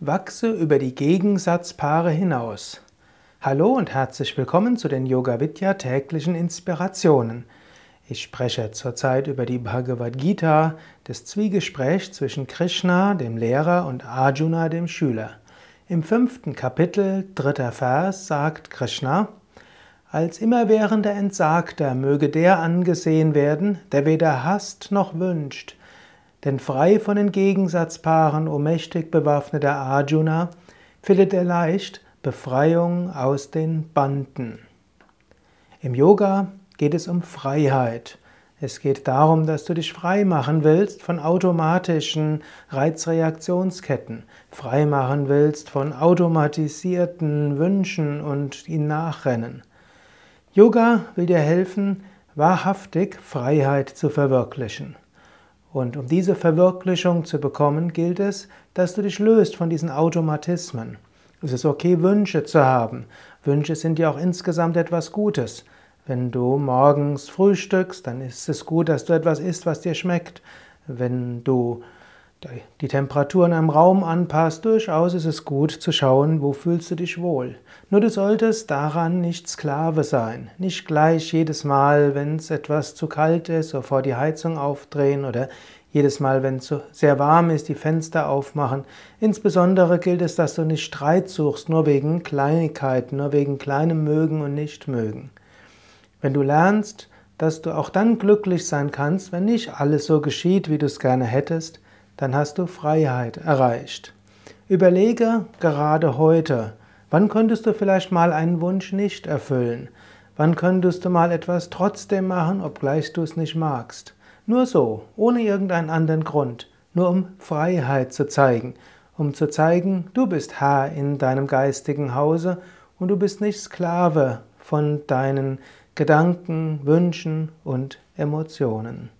Wachse über die Gegensatzpaare hinaus. Hallo und herzlich willkommen zu den Yoga Vidya täglichen Inspirationen. Ich spreche zurzeit über die Bhagavad Gita, das Zwiegespräch zwischen Krishna, dem Lehrer, und Arjuna, dem Schüler. Im fünften Kapitel, dritter Vers, sagt Krishna, als immerwährender Entsagter möge der angesehen werden, der weder hasst noch wünscht, denn frei von den Gegensatzpaaren, o mächtig bewaffneter Arjuna, findet er leicht Befreiung aus den Banden. Im Yoga geht es um Freiheit. Es geht darum, dass du dich frei machen willst von automatischen Reizreaktionsketten, frei machen willst von automatisierten Wünschen und ihnen nachrennen. Yoga will dir helfen, wahrhaftig Freiheit zu verwirklichen. Und um diese Verwirklichung zu bekommen, gilt es, dass du dich löst von diesen Automatismen. Es ist okay, Wünsche zu haben. Wünsche sind ja auch insgesamt etwas Gutes. Wenn du morgens frühstückst, dann ist es gut, dass du etwas isst, was dir schmeckt. Wenn du die Temperatur in einem Raum anpasst, durchaus ist es gut zu schauen, wo fühlst du dich wohl. Nur du solltest daran nicht Sklave sein. Nicht gleich jedes Mal, wenn es etwas zu kalt ist, sofort die Heizung aufdrehen oder jedes Mal, wenn es sehr warm ist, die Fenster aufmachen. Insbesondere gilt es, dass du nicht Streit suchst, nur wegen Kleinigkeiten, nur wegen kleinem Mögen und Nichtmögen. Wenn du lernst, dass du auch dann glücklich sein kannst, wenn nicht alles so geschieht, wie du es gerne hättest, dann hast du Freiheit erreicht. Überlege gerade heute, wann könntest du vielleicht mal einen Wunsch nicht erfüllen? Wann könntest du mal etwas trotzdem machen, obgleich du es nicht magst? Nur so, ohne irgendeinen anderen Grund, nur um Freiheit zu zeigen, um zu zeigen, du bist Herr in deinem geistigen Hause und du bist nicht Sklave von deinen Gedanken, Wünschen und Emotionen.